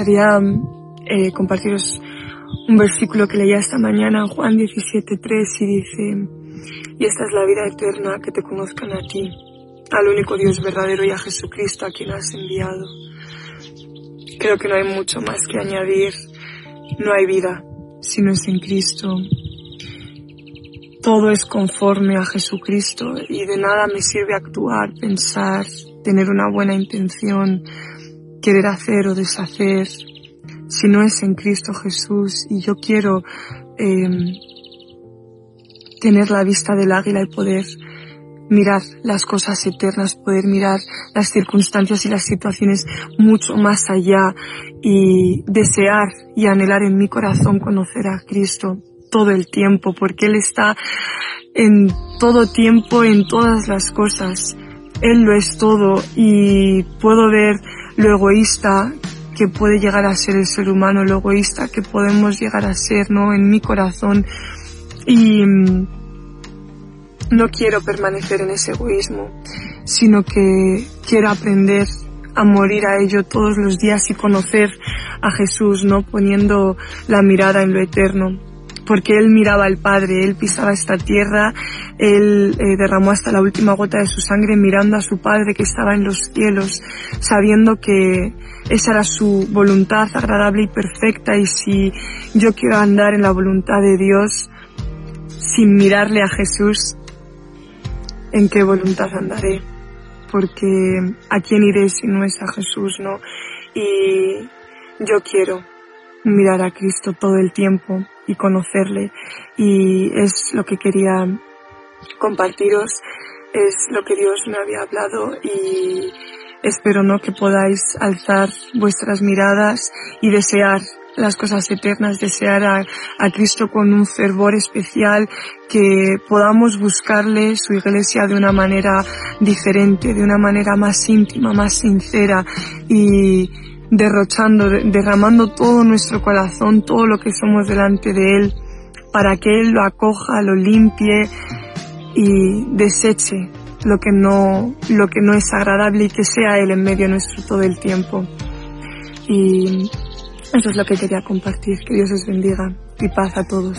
gustaría eh, compartiros un versículo que leía esta mañana, Juan 17.3, y dice, y esta es la vida eterna, que te conozcan a ti, al único Dios verdadero y a Jesucristo a quien has enviado. Creo que no hay mucho más que añadir. No hay vida si no es en Cristo. Todo es conforme a Jesucristo y de nada me sirve actuar, pensar, tener una buena intención, querer hacer o deshacer si no es en Cristo Jesús. Y yo quiero eh, tener la vista del águila y poder mirar las cosas eternas, poder mirar las circunstancias y las situaciones mucho más allá y desear y anhelar en mi corazón conocer a Cristo todo el tiempo, porque Él está en todo tiempo, en todas las cosas. Él lo es todo y puedo ver lo egoísta que puede llegar a ser el ser humano, lo egoísta que podemos llegar a ser, ¿no? En mi corazón. Y mm, no quiero permanecer en ese egoísmo, sino que quiero aprender a morir a ello todos los días y conocer a Jesús, ¿no? Poniendo la mirada en lo eterno. Porque Él miraba al Padre, Él pisaba esta tierra, Él eh, derramó hasta la última gota de su sangre mirando a su Padre que estaba en los cielos, sabiendo que esa era su voluntad agradable y perfecta y si yo quiero andar en la voluntad de Dios sin mirarle a Jesús, en qué voluntad andaré, porque a quién iré si no es a Jesús, ¿no? Y yo quiero mirar a Cristo todo el tiempo y conocerle. Y es lo que quería compartiros, es lo que Dios me había hablado y espero no que podáis alzar vuestras miradas y desear las cosas eternas, desear a, a, Cristo con un fervor especial, que podamos buscarle su iglesia de una manera diferente, de una manera más íntima, más sincera y derrochando, derramando todo nuestro corazón, todo lo que somos delante de Él, para que Él lo acoja, lo limpie y deseche lo que no, lo que no es agradable y que sea Él en medio nuestro todo el tiempo. Y eso es lo que quería compartir. Que Dios os bendiga y paz a todos.